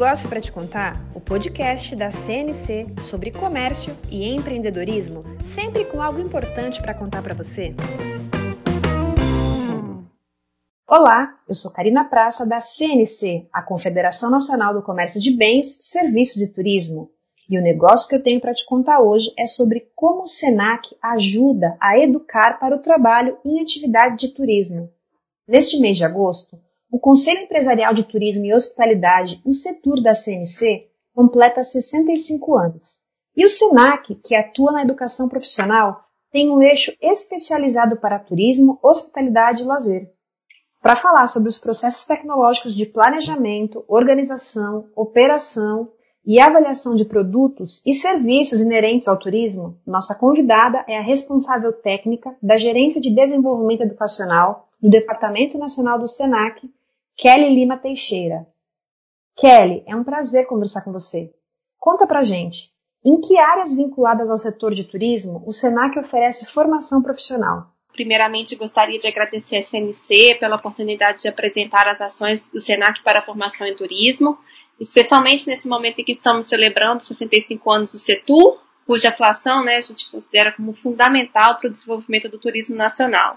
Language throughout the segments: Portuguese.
Negócio para te contar, o podcast da CNC sobre comércio e empreendedorismo, sempre com algo importante para contar para você. Olá, eu sou Karina Praça da CNC, a Confederação Nacional do Comércio de Bens, Serviços e Turismo. E o negócio que eu tenho para te contar hoje é sobre como o SENAC ajuda a educar para o trabalho em atividade de turismo. Neste mês de agosto, o Conselho Empresarial de Turismo e Hospitalidade, o setor da CNC, completa 65 anos. E o SENAC, que atua na educação profissional, tem um eixo especializado para turismo, hospitalidade e lazer. Para falar sobre os processos tecnológicos de planejamento, organização, operação e avaliação de produtos e serviços inerentes ao turismo, nossa convidada é a responsável técnica da Gerência de Desenvolvimento Educacional do Departamento Nacional do SENAC, Kelly Lima Teixeira. Kelly, é um prazer conversar com você. Conta pra gente, em que áreas vinculadas ao setor de turismo o SENAC oferece formação profissional? Primeiramente, gostaria de agradecer a SNC pela oportunidade de apresentar as ações do SENAC para a formação em turismo, especialmente nesse momento em que estamos celebrando 65 anos do setor, cuja atuação né, a gente considera como fundamental para o desenvolvimento do turismo nacional.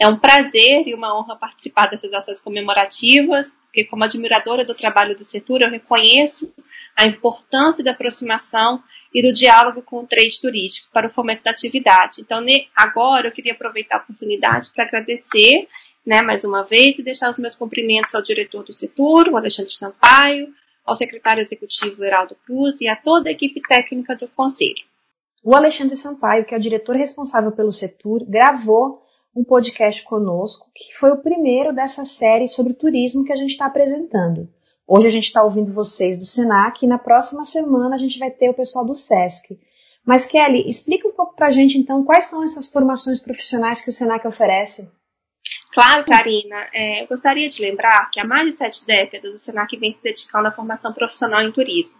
É um prazer e uma honra participar dessas ações comemorativas, porque como admiradora do trabalho do setor, eu reconheço a importância da aproximação e do diálogo com o trade turístico para o fomento da atividade. Então, agora eu queria aproveitar a oportunidade para agradecer né, mais uma vez e deixar os meus cumprimentos ao diretor do setor, o Alexandre Sampaio, ao secretário executivo Heraldo Cruz e a toda a equipe técnica do Conselho. O Alexandre Sampaio, que é o diretor responsável pelo setor, gravou um podcast conosco, que foi o primeiro dessa série sobre turismo que a gente está apresentando. Hoje a gente está ouvindo vocês do Senac e na próxima semana a gente vai ter o pessoal do SESC. Mas Kelly, explica um pouco para a gente então quais são essas formações profissionais que o Senac oferece. Claro, Karina. É, eu gostaria de lembrar que há mais de sete décadas o Senac vem se dedicando à formação profissional em turismo.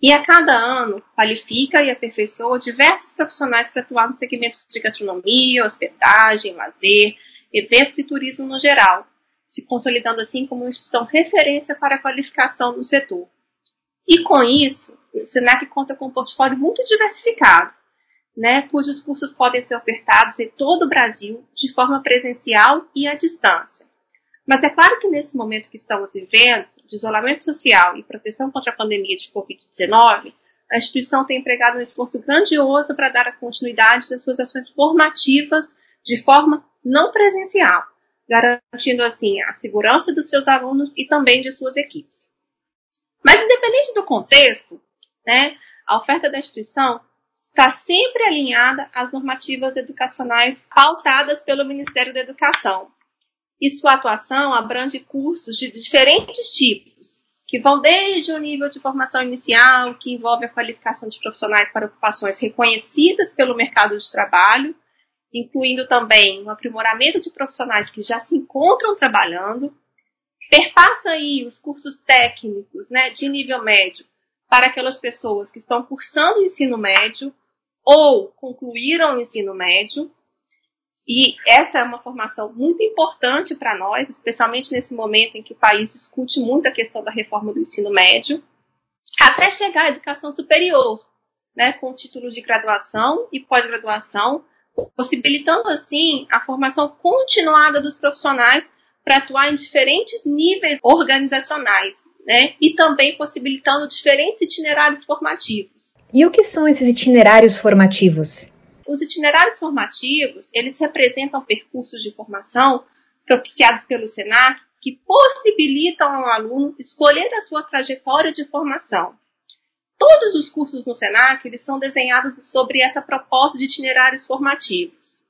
E a cada ano qualifica e aperfeiçoa diversos profissionais para atuar no segmento de gastronomia, hospedagem, lazer, eventos e turismo no geral, se consolidando assim como uma instituição referência para a qualificação no setor. E com isso, o SENAC conta com um portfólio muito diversificado, né, cujos cursos podem ser ofertados em todo o Brasil de forma presencial e à distância. Mas é claro que nesse momento que estamos vivendo, de isolamento social e proteção contra a pandemia de Covid-19, a instituição tem empregado um esforço grandioso para dar a continuidade das suas ações formativas de forma não presencial, garantindo assim a segurança dos seus alunos e também de suas equipes. Mas independente do contexto, né, a oferta da instituição está sempre alinhada às normativas educacionais pautadas pelo Ministério da Educação, e sua atuação abrange cursos de diferentes tipos, que vão desde o nível de formação inicial, que envolve a qualificação de profissionais para ocupações reconhecidas pelo mercado de trabalho, incluindo também o um aprimoramento de profissionais que já se encontram trabalhando, perpassa aí os cursos técnicos né, de nível médio para aquelas pessoas que estão cursando o ensino médio ou concluíram o ensino médio, e essa é uma formação muito importante para nós, especialmente nesse momento em que o país discute muito a questão da reforma do ensino médio, até chegar à educação superior, né, com títulos de graduação e pós-graduação, possibilitando assim a formação continuada dos profissionais para atuar em diferentes níveis organizacionais, né, e também possibilitando diferentes itinerários formativos. E o que são esses itinerários formativos? Os itinerários formativos, eles representam percursos de formação propiciados pelo SENAC que possibilitam ao aluno escolher a sua trajetória de formação. Todos os cursos no SENAC eles são desenhados sobre essa proposta de itinerários formativos.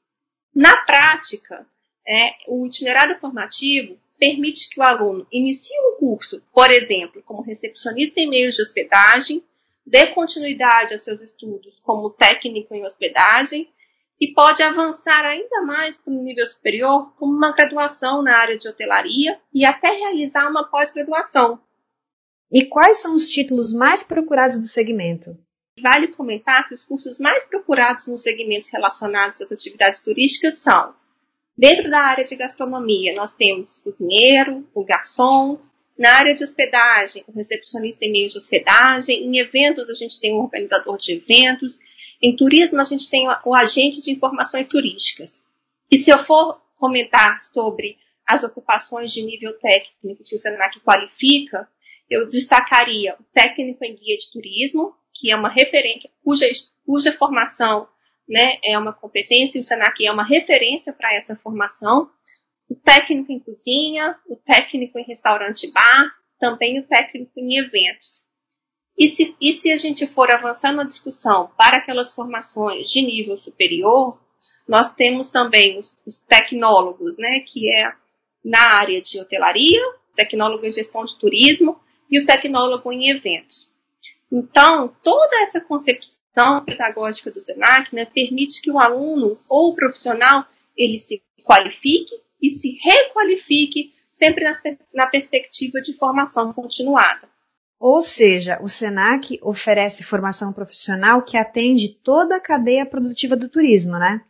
Na prática, é, o itinerário formativo permite que o aluno inicie um curso, por exemplo, como recepcionista em meios de hospedagem, dê continuidade aos seus estudos como técnico em hospedagem e pode avançar ainda mais para um nível superior como uma graduação na área de hotelaria e até realizar uma pós-graduação. E quais são os títulos mais procurados do segmento? Vale comentar que os cursos mais procurados nos segmentos relacionados às atividades turísticas são Dentro da área de gastronomia, nós temos o cozinheiro, o garçom, Na área de hospedagem, o recepcionista em meios de hospedagem. Em eventos, a gente tem um organizador de eventos. Em turismo, a gente tem o agente de informações turísticas. E se eu for comentar sobre as ocupações de nível técnico que o SENAC qualifica, eu destacaria o técnico em guia de turismo, que é uma referência, cuja, cuja formação né, é uma competência, e o SENAC é uma referência para essa formação. O técnico em cozinha, o técnico em restaurante bar, também o técnico em eventos. E se, e se a gente for avançando na discussão para aquelas formações de nível superior, nós temos também os, os tecnólogos, né, que é na área de hotelaria, tecnólogo em gestão de turismo e o tecnólogo em eventos. Então, toda essa concepção pedagógica do SENAC né, permite que o aluno ou o profissional ele se qualifique e se requalifique sempre na, na perspectiva de formação continuada. Ou seja, o SENAC oferece formação profissional que atende toda a cadeia produtiva do turismo, né?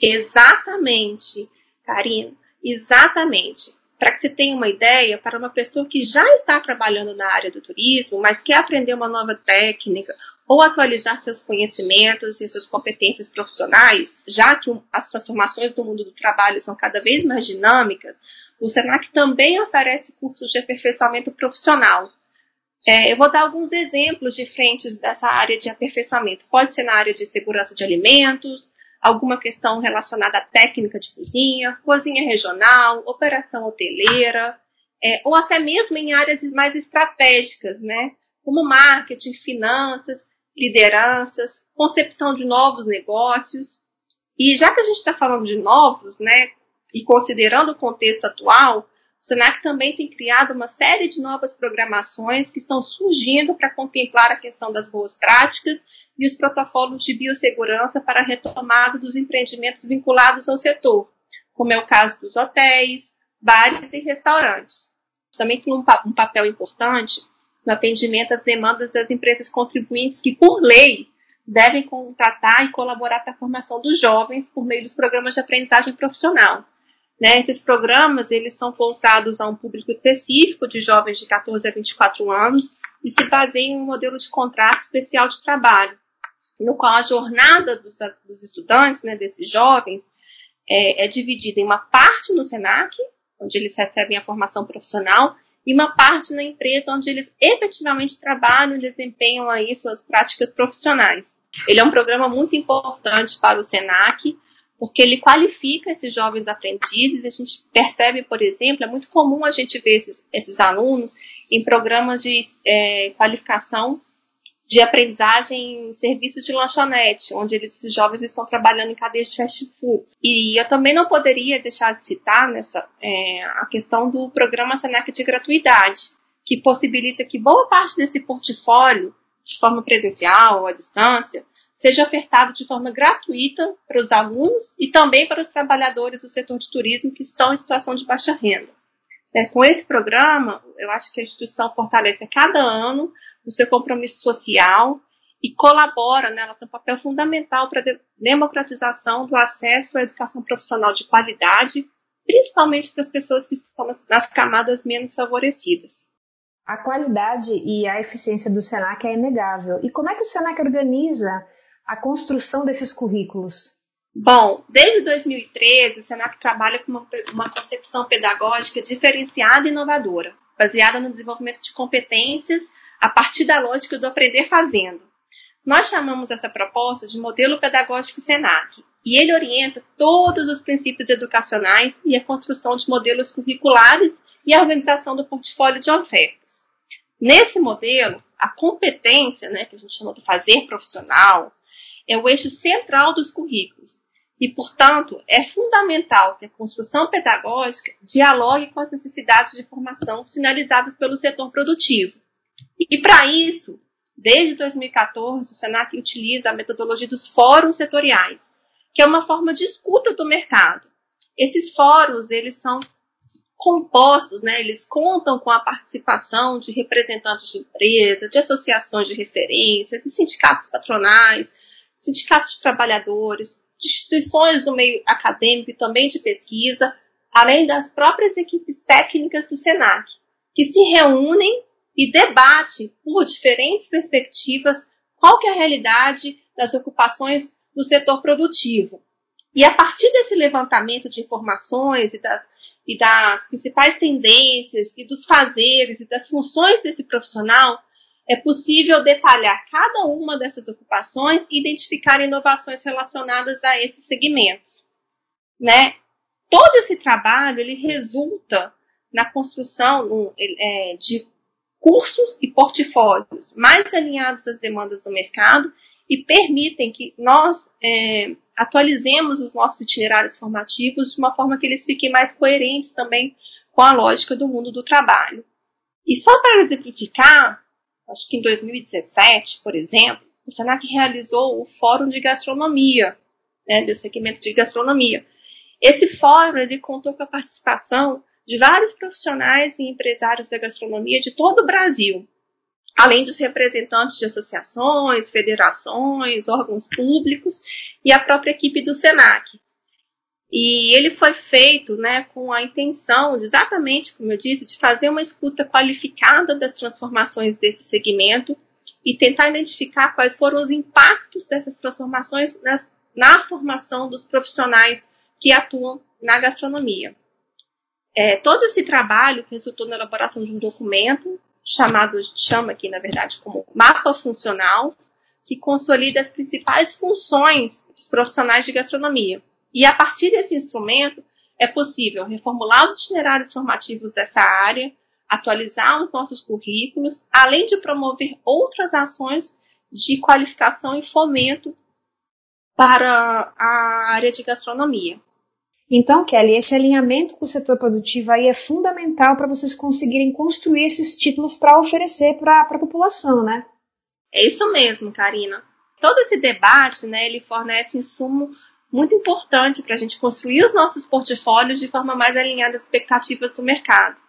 Exatamente, Karina, exatamente. Para que você tenha uma ideia, para uma pessoa que já está trabalhando na área do turismo, mas quer aprender uma nova técnica ou atualizar seus conhecimentos e suas competências profissionais, já que as transformações do mundo do trabalho são cada vez mais dinâmicas, o SENAC também oferece cursos de aperfeiçoamento profissional. É, eu vou dar alguns exemplos de frentes dessa área de aperfeiçoamento. Pode ser na área de segurança de alimentos, alguma questão relacionada à técnica de cozinha, cozinha regional, operação hoteleira, é, ou até mesmo em áreas mais estratégicas, né? Como marketing, finanças, lideranças, concepção de novos negócios. E já que a gente está falando de novos, né? E considerando o contexto atual, o Senac também tem criado uma série de novas programações que estão surgindo para contemplar a questão das boas práticas e os protocolos de biossegurança para a retomada dos empreendimentos vinculados ao setor, como é o caso dos hotéis, bares e restaurantes. Também tem um, um papel importante no atendimento às demandas das empresas contribuintes que, por lei, devem contratar e colaborar para a formação dos jovens por meio dos programas de aprendizagem profissional. Né, esses programas eles são voltados a um público específico de jovens de 14 a 24 anos e se baseiam em um modelo de contrato especial de trabalho, no qual a jornada dos, dos estudantes, né, desses jovens, é, é, dividida em uma parte no SENAC, onde eles recebem a formação profissional, e uma parte na empresa, onde eles efetivamente trabalham e desempenham aí suas práticas profissionais. Ele é um programa muito importante para o SENAC, porque ele qualifica esses jovens aprendizes. A gente percebe, por exemplo, é muito comum a gente ver esses, esses alunos em programas de é, qualificação de aprendizagem em serviço de lanchonete, onde eles, esses jovens estão trabalhando em cadeias de fast food. E eu também não poderia deixar de citar nessa é, a questão do programa Senac de gratuidade, que possibilita que boa parte desse portfólio, de forma presencial ou à distância, seja ofertado de forma gratuita para os alunos e também para os trabalhadores do setor de turismo que estão em situação de baixa renda. É, com esse programa, eu acho que a instituição fortalece a cada ano o seu compromisso social e colabora, né, ela tem um papel fundamental para a democratização do acesso à educação profissional de qualidade, principalmente para as pessoas que estão nas camadas menos favorecidas. A qualidade e a eficiência do SENAC é inegável. E como é que o SENAC organiza a construção desses currículos? Bom, desde 2013, o SENAC trabalha com uma, uma concepção pedagógica diferenciada e inovadora, baseada no desenvolvimento de competências a partir da lógica do aprender fazendo. Nós chamamos essa proposta de modelo pedagógico SENAC, e ele orienta todos os princípios educacionais e a construção de modelos curriculares e a organização do portfólio de ofertas. Nesse modelo, a competência, né, que a gente chama de fazer profissional, é o eixo central dos currículos. E, portanto, é fundamental que a construção pedagógica dialogue com as necessidades de formação sinalizadas pelo setor produtivo. E, para isso, desde 2014, o SENAC utiliza a metodologia dos fóruns setoriais, que é uma forma de escuta do mercado. Esses fóruns, eles são compostos, né, eles contam com a participação de representantes de empresas, de associações de referência, de sindicatos patronais, sindicatos de trabalhadores, de instituições do meio acadêmico e também de pesquisa, além das próprias equipes técnicas do SENAC. que se reúnem e debatem por diferentes perspectivas qual que é a realidade das ocupações no setor produtivo. E a partir desse levantamento de informações e das, e das principais tendências e dos fazeres e das funções desse profissional, é possível detalhar cada uma dessas ocupações e identificar inovações relacionadas a esses segmentos. Né? Todo esse trabalho ele resulta na construção é, de cursos e portfólios mais alinhados às demandas do mercado e permitem que nós é, atualizemos os nossos itinerários formativos de uma forma que eles fiquem mais coerentes também com a lógica do mundo do trabalho. E só para exemplificar, acho que em 2017, por exemplo, o Senac realizou o Fórum de Gastronomia, né, do segmento de gastronomia. Esse fórum ele contou com a participação de vários profissionais e empresários da gastronomia de todo o Brasil, além dos representantes de associações, federações, órgãos públicos e a própria equipe do SENAC. E ele foi feito né, com a intenção, exatamente como eu disse, de fazer uma escuta qualificada das transformações desse segmento e tentar identificar quais foram os impactos dessas transformações nas, na formação dos profissionais que atuam na gastronomia. É, todo esse trabalho resultou na elaboração de um documento chamado, chama aqui na verdade como mapa funcional, que consolida as principais funções dos profissionais de gastronomia. E a partir desse instrumento é possível reformular os itinerários formativos dessa área, atualizar os nossos currículos, além de promover outras ações de qualificação e fomento para a área de gastronomia. Então, Kelly, esse alinhamento com o setor produtivo aí é fundamental para vocês conseguirem construir esses títulos para oferecer para a população, né? É isso mesmo, Karina. Todo esse debate, né, ele fornece insumo muito importante para a gente construir os nossos portfólios de forma mais alinhada às expectativas do mercado.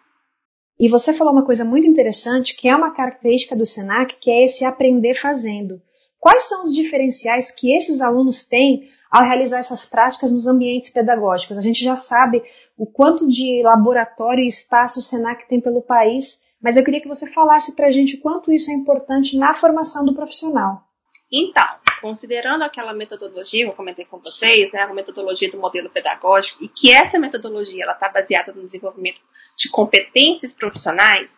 E você falou uma coisa muito interessante, que é uma característica do SENAC, que é esse aprender fazendo. Quais são os diferenciais que esses alunos têm ao realizar essas práticas nos ambientes pedagógicos. A gente já sabe o quanto de laboratório e espaço o SENAC tem pelo país, mas eu queria que você falasse para a gente o quanto isso é importante na formação do profissional. Então, considerando aquela metodologia, eu comentei com vocês, né, a metodologia do modelo pedagógico, e que essa metodologia ela está baseada no desenvolvimento de competências profissionais,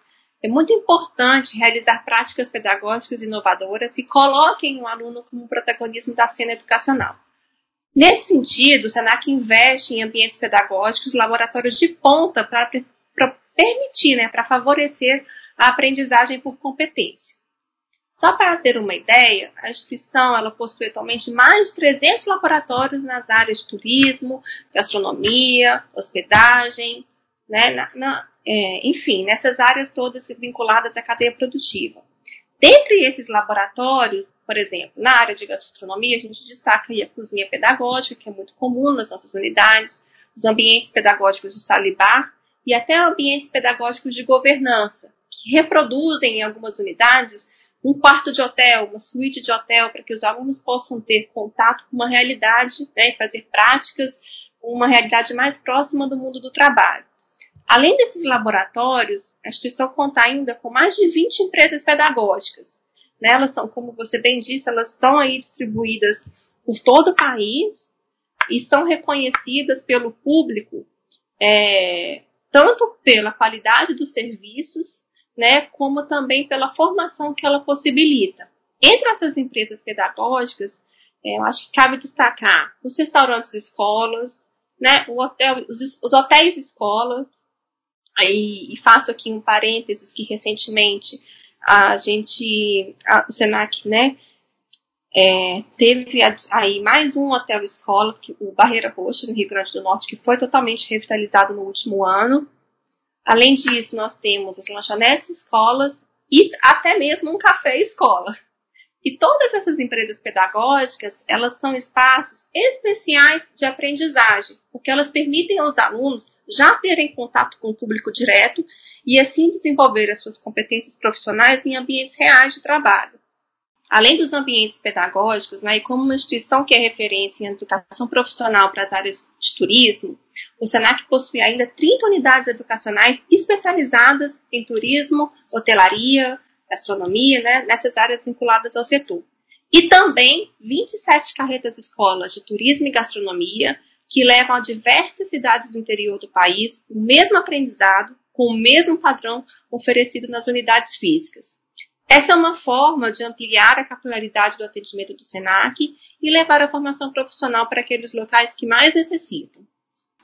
é muito importante realizar práticas pedagógicas inovadoras e coloquem o aluno como protagonismo da cena educacional. Nesse sentido, o SENAC investe em ambientes pedagógicos, laboratórios de ponta para permitir, né, para favorecer a aprendizagem por competência. Só para ter uma ideia, a instituição ela possui atualmente mais de 300 laboratórios nas áreas de turismo, gastronomia, hospedagem, né, na, na, é, enfim, nessas áreas todas vinculadas à cadeia produtiva. Dentre esses laboratórios, por exemplo, na área de gastronomia, a gente destaca a cozinha pedagógica, que é muito comum nas nossas unidades, os ambientes pedagógicos de salibar e até ambientes pedagógicos de governança, que reproduzem em algumas unidades um quarto de hotel, uma suíte de hotel, para que os alunos possam ter contato com uma realidade, né, fazer práticas, uma realidade mais próxima do mundo do trabalho. Além desses laboratórios, a instituição conta ainda com mais de 20 empresas pedagógicas. Né? Elas são, como você bem disse, elas estão aí distribuídas por todo o país e são reconhecidas pelo público é, tanto pela qualidade dos serviços, né, como também pela formação que ela possibilita. Entre essas empresas pedagógicas, é, eu acho que cabe destacar os restaurantes escolas, né, hotel, os, os hotéis escolas, Aí, e faço aqui um parênteses que recentemente a gente, a, o Senac, né, é, teve aí mais um hotel escola, que, o Barreira Roxa, no Rio Grande do Norte, que foi totalmente revitalizado no último ano. Além disso, nós temos as lanchonetes escolas e até mesmo um café escola. E todas essas empresas pedagógicas, elas são espaços especiais de aprendizagem, porque elas permitem aos alunos já terem contato com o público direto e assim desenvolver as suas competências profissionais em ambientes reais de trabalho. Além dos ambientes pedagógicos, né, e como uma instituição que é referência em educação profissional para as áreas de turismo, o SENAC possui ainda 30 unidades educacionais especializadas em turismo, hotelaria, gastronomia, né, nessas áreas vinculadas ao setor. E também 27 carretas escolas de turismo e gastronomia, que levam a diversas cidades do interior do país o mesmo aprendizado, com o mesmo padrão oferecido nas unidades físicas. Essa é uma forma de ampliar a capilaridade do atendimento do SENAC e levar a formação profissional para aqueles locais que mais necessitam.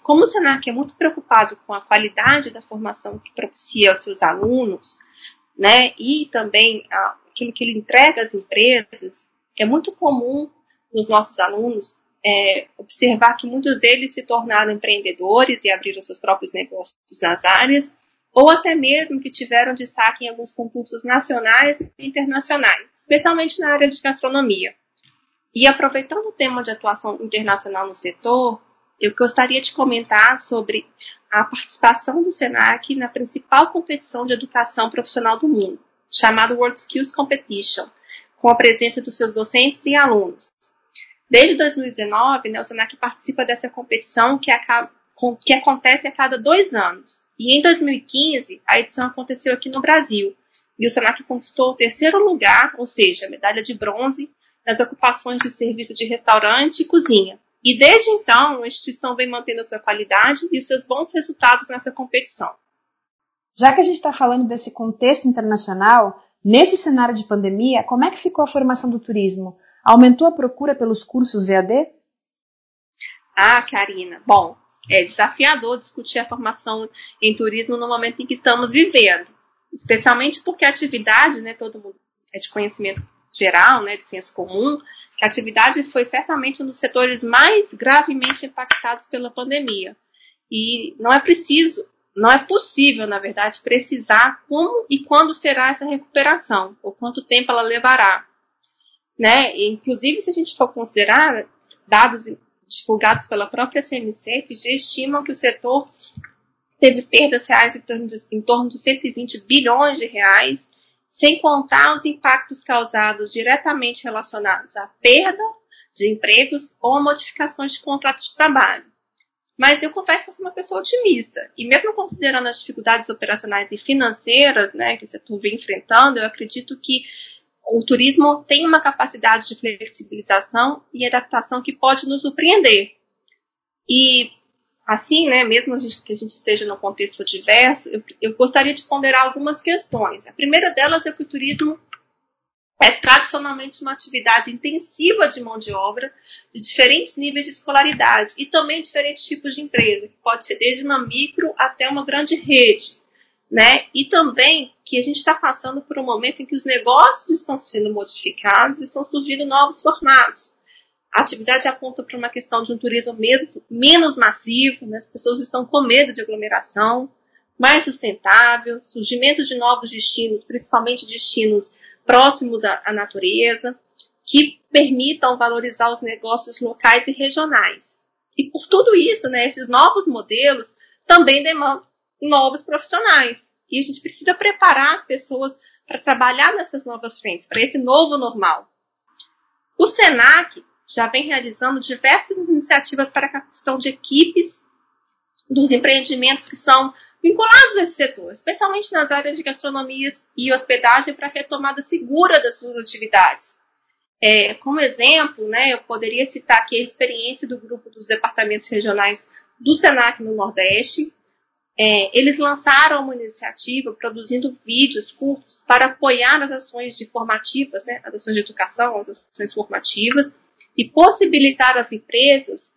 Como o SENAC é muito preocupado com a qualidade da formação que propicia aos seus alunos, né, e também aquilo que ele entrega às empresas, é muito comum nos nossos alunos é, observar que muitos deles se tornaram empreendedores e abriram seus próprios negócios nas áreas, ou até mesmo que tiveram destaque em alguns concursos nacionais e internacionais, especialmente na área de gastronomia. E aproveitando o tema de atuação internacional no setor, eu gostaria de comentar sobre a participação do SENAC na principal competição de educação profissional do mundo, chamada World Skills Competition, com a presença dos seus docentes e alunos. Desde 2019, né, o SENAC participa dessa competição que acaba, que acontece a cada dois anos. E em 2015, a edição aconteceu aqui no Brasil. E o Senac conquistou o terceiro lugar, ou seja, medalha de bronze, nas ocupações de serviço de restaurante e cozinha. E desde então, a instituição vem mantendo a sua qualidade e os seus bons resultados nessa competição. Já que a gente está falando desse contexto internacional, nesse cenário de pandemia, como é que ficou a formação do turismo? Aumentou a procura pelos cursos EAD? Ah, Karina. Bom, é desafiador discutir a formação em turismo no momento em que estamos vivendo, especialmente porque a atividade, né, todo mundo é de conhecimento geral, né, de senso comum, que a atividade foi certamente um dos setores mais gravemente impactados pela pandemia. E não é preciso, não é possível, na verdade, precisar como e quando será essa recuperação, ou quanto tempo ela levará. Né? Inclusive, se a gente for considerar dados divulgados pela própria CNC, que já estimam que o setor teve perdas reais em torno, de, em torno de 120 bilhões de reais, sem contar os impactos causados diretamente relacionados à perda de empregos ou modificações de contratos de trabalho. Mas eu confesso que eu sou uma pessoa otimista. E mesmo considerando as dificuldades operacionais e financeiras né, que o setor vem enfrentando, eu acredito que o turismo tem uma capacidade de flexibilização e adaptação que pode nos surpreender. E assim, né, mesmo que a gente esteja num contexto diverso, eu, eu gostaria de ponderar algumas questões. A primeira delas é que o turismo é tradicionalmente uma atividade intensiva de mão de obra, de diferentes níveis de escolaridade e também diferentes tipos de empresa, que pode ser desde uma micro até uma grande rede né? E também que a gente está passando por um momento em que os negócios estão sendo modificados, estão surgindo novos formatos. A atividade aponta para uma questão de um turismo menos, menos massivo, né? as pessoas estão com medo de aglomeração, mais sustentável, surgimento de novos destinos, principalmente destinos próximos à, à natureza, que permitam valorizar os negócios locais e regionais. E por tudo isso, né, esses novos modelos também demandam novos profissionais. E a gente precisa preparar as pessoas para trabalhar nessas novas frentes, para esse novo normal. O SENAC já vem realizando diversas iniciativas para a captação de equipes dos empreendimentos que são vinculados a esse setor, especialmente nas áreas de gastronomia e hospedagem, para a retomada segura das suas atividades. É, como exemplo, né, eu poderia citar aqui a experiência do grupo dos departamentos regionais do SENAC no Nordeste, é, eles lançaram uma iniciativa produzindo vídeos curtos para apoiar as ações de formativas, né, as ações de educação, as ações formativas, e possibilitar às empresas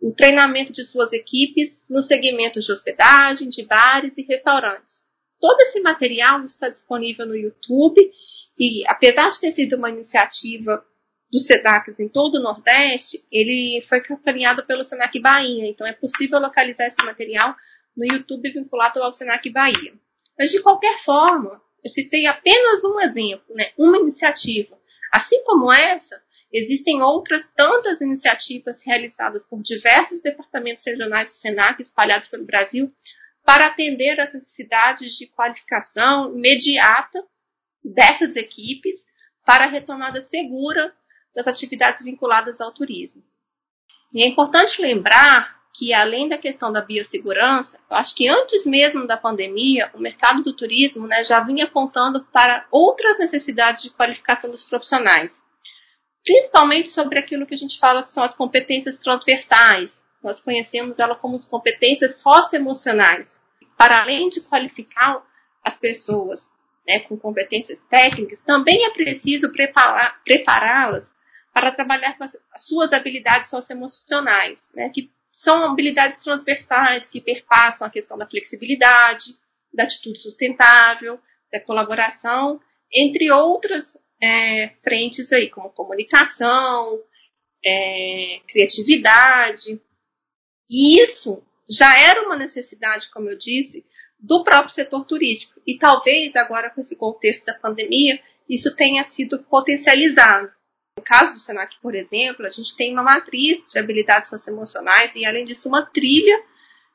o treinamento de suas equipes nos segmentos de hospedagem, de bares e restaurantes. Todo esse material está disponível no YouTube e, apesar de ter sido uma iniciativa do SENAC em todo o Nordeste, ele foi capitaneado pelo SENAC Bahia, então é possível localizar esse material no YouTube vinculado ao Senac Bahia. Mas, de qualquer forma, eu citei apenas um exemplo, né, uma iniciativa. Assim como essa, existem outras tantas iniciativas realizadas por diversos departamentos regionais do Senac espalhados pelo Brasil para atender às necessidades de qualificação imediata dessas equipes, para a retomada segura das atividades vinculadas ao turismo. E é importante lembrar que, além da questão da biossegurança, eu acho que antes mesmo da pandemia, o mercado do turismo né, já vinha apontando para outras necessidades de qualificação dos profissionais, principalmente sobre aquilo que a gente fala que são as competências transversais. Nós conhecemos ela como as competências socioemocionais. Para além de qualificar as pessoas né, com competências técnicas, também é preciso prepará-las para trabalhar com as, suas habilidades socioemocionais, né, que são habilidades transversais que perpassam a questão da flexibilidade, da atitude sustentável, da colaboração, entre outras é, frentes aí, como comunicação, é, criatividade. E isso já era uma necessidade, como eu disse, do próprio setor turístico. E talvez agora, com esse contexto da pandemia, isso tenha sido potencializado. No caso do Senac, por exemplo, a gente tem uma matriz de habilidades socioemocionais e, além disso, uma trilha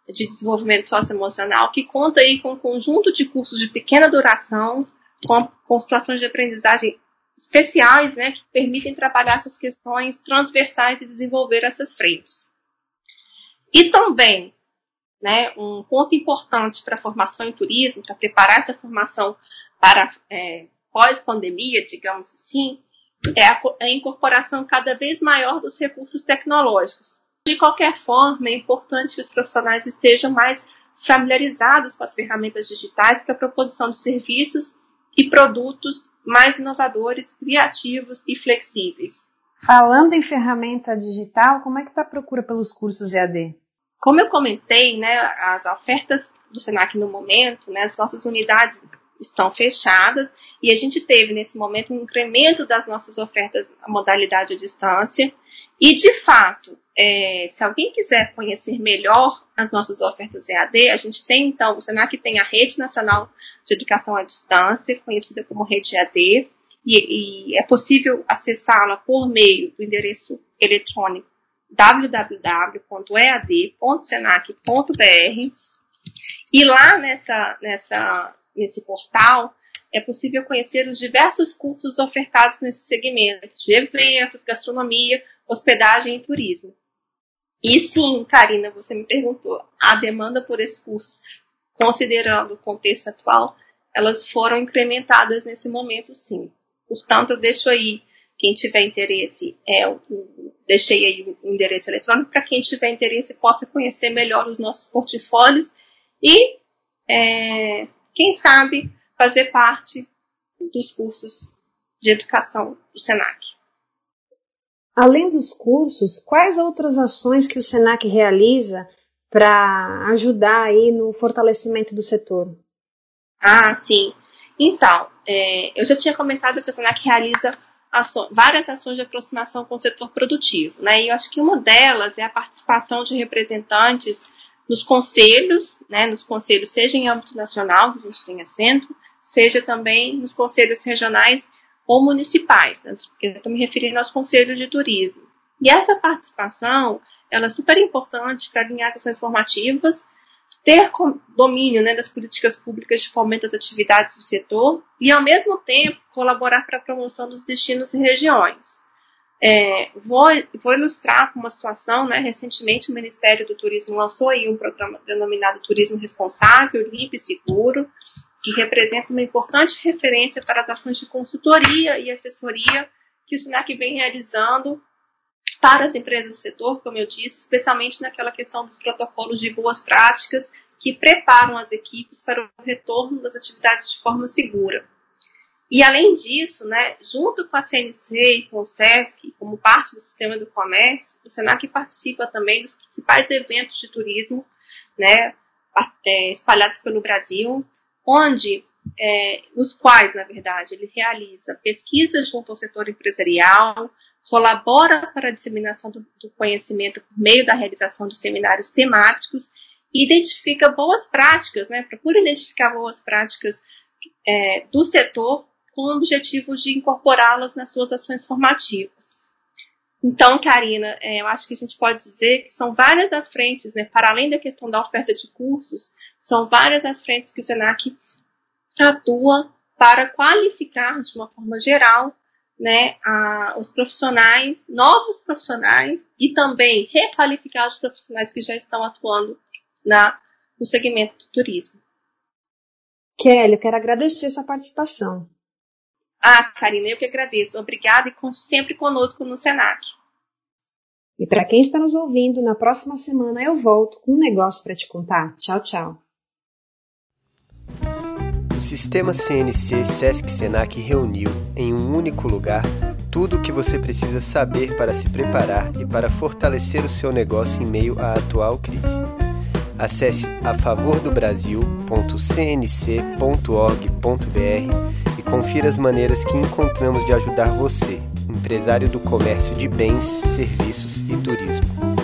de desenvolvimento socioemocional que conta aí com um conjunto de cursos de pequena duração, com, com situações de aprendizagem especiais, né, que permitem trabalhar essas questões transversais e desenvolver essas frentes. E também, né, um ponto importante para a formação em turismo, para preparar essa formação para é, pós-pandemia, digamos assim, é a, a incorporação cada vez maior dos recursos tecnológicos. De qualquer forma, é importante que os profissionais estejam mais familiarizados com as ferramentas digitais para a proposição de serviços e produtos mais inovadores, criativos e flexíveis. Falando em ferramenta digital, como é que está a procura pelos cursos EAD? Como eu comentei, né, as ofertas do Senac no momento, né, as nossas unidades estão fechadas. E a gente teve nesse momento um incremento das nossas ofertas na modalidade à distância. E de fato, é, se alguém quiser conhecer melhor as nossas ofertas EAD, a gente tem então, o Senac tem a Rede Nacional de Educação à Distância, conhecida como Rede EAD, e, e é possível acessá-la por meio do endereço eletrônico www.ead.senac.br e lá nessa, nessa nesse portal, é possível conhecer os diversos cursos ofertados nesse segmento de eventos, gastronomia, hospedagem e turismo. E sim, Karina, você me perguntou, a demanda por esses cursos, considerando o contexto atual, elas foram incrementadas nesse momento, sim. Portanto, eu deixo aí, quem tiver interesse, é, deixei aí o endereço eletrônico para quem tiver interesse possa conhecer melhor os nossos portfólios e é, quem sabe fazer parte dos cursos de educação do SENAC. Além dos cursos, quais outras ações que o SENAC realiza para ajudar aí no fortalecimento do setor? Ah, sim. Então, é, eu já tinha comentado que o SENAC realiza várias ações de aproximação com o setor produtivo, né? E eu acho que uma delas é a participação de representantes nos conselhos, né, nos conselhos, seja em âmbito nacional, que a gente tem assento, seja também nos conselhos regionais ou municipais, né, porque eu estou me referindo aos conselhos de turismo. E essa participação, ela é super importante para alinhar as ações formativas, ter domínio né, das políticas públicas de fomento das atividades do setor e, ao mesmo tempo, colaborar para a promoção dos destinos e regiões. É, vou, vou, ilustrar com uma situação, né? Recentemente o Ministério do Turismo lançou aí um programa denominado Turismo Responsável, Limpo e Seguro, que representa uma importante referência para as ações de consultoria e assessoria que o SINAC vem realizando para as empresas do setor, como eu disse, especialmente naquela questão dos protocolos de boas práticas que preparam as equipes para o retorno das atividades de forma segura. E além disso, né, junto com a CNC e com o SESC, como parte do sistema do comércio, o SENAC participa também dos principais eventos de turismo, né, espalhados pelo Brasil, onde, é, os quais, na verdade, ele realiza pesquisas junto ao setor empresarial, colabora para a disseminação do, do conhecimento por meio da realização de seminários temáticos e identifica boas práticas, né, procura identificar boas práticas é, do setor com o objetivo de incorporá-las nas suas ações formativas. Então, Karina, é, eu acho que a gente pode dizer que são várias as frentes, né, para além da questão da oferta de cursos, são várias as frentes que o SENAC atua para qualificar, de uma forma geral, né, a, os profissionais, novos profissionais e também requalificar os profissionais que já estão atuando na, no segmento do turismo. Kelly, eu quero agradecer sua participação. Ah, Karina, eu que agradeço. Obrigada e com, sempre conosco no Senac. E para quem está nos ouvindo, na próxima semana eu volto com um negócio para te contar. Tchau, tchau. O sistema CNC Sesc Senac reuniu em um único lugar tudo o que você precisa saber para se preparar e para fortalecer o seu negócio em meio à atual crise. Acesse afavordobrasil.cnc.org.br confira as maneiras que encontramos de ajudar você, empresário do comércio de bens, serviços e turismo.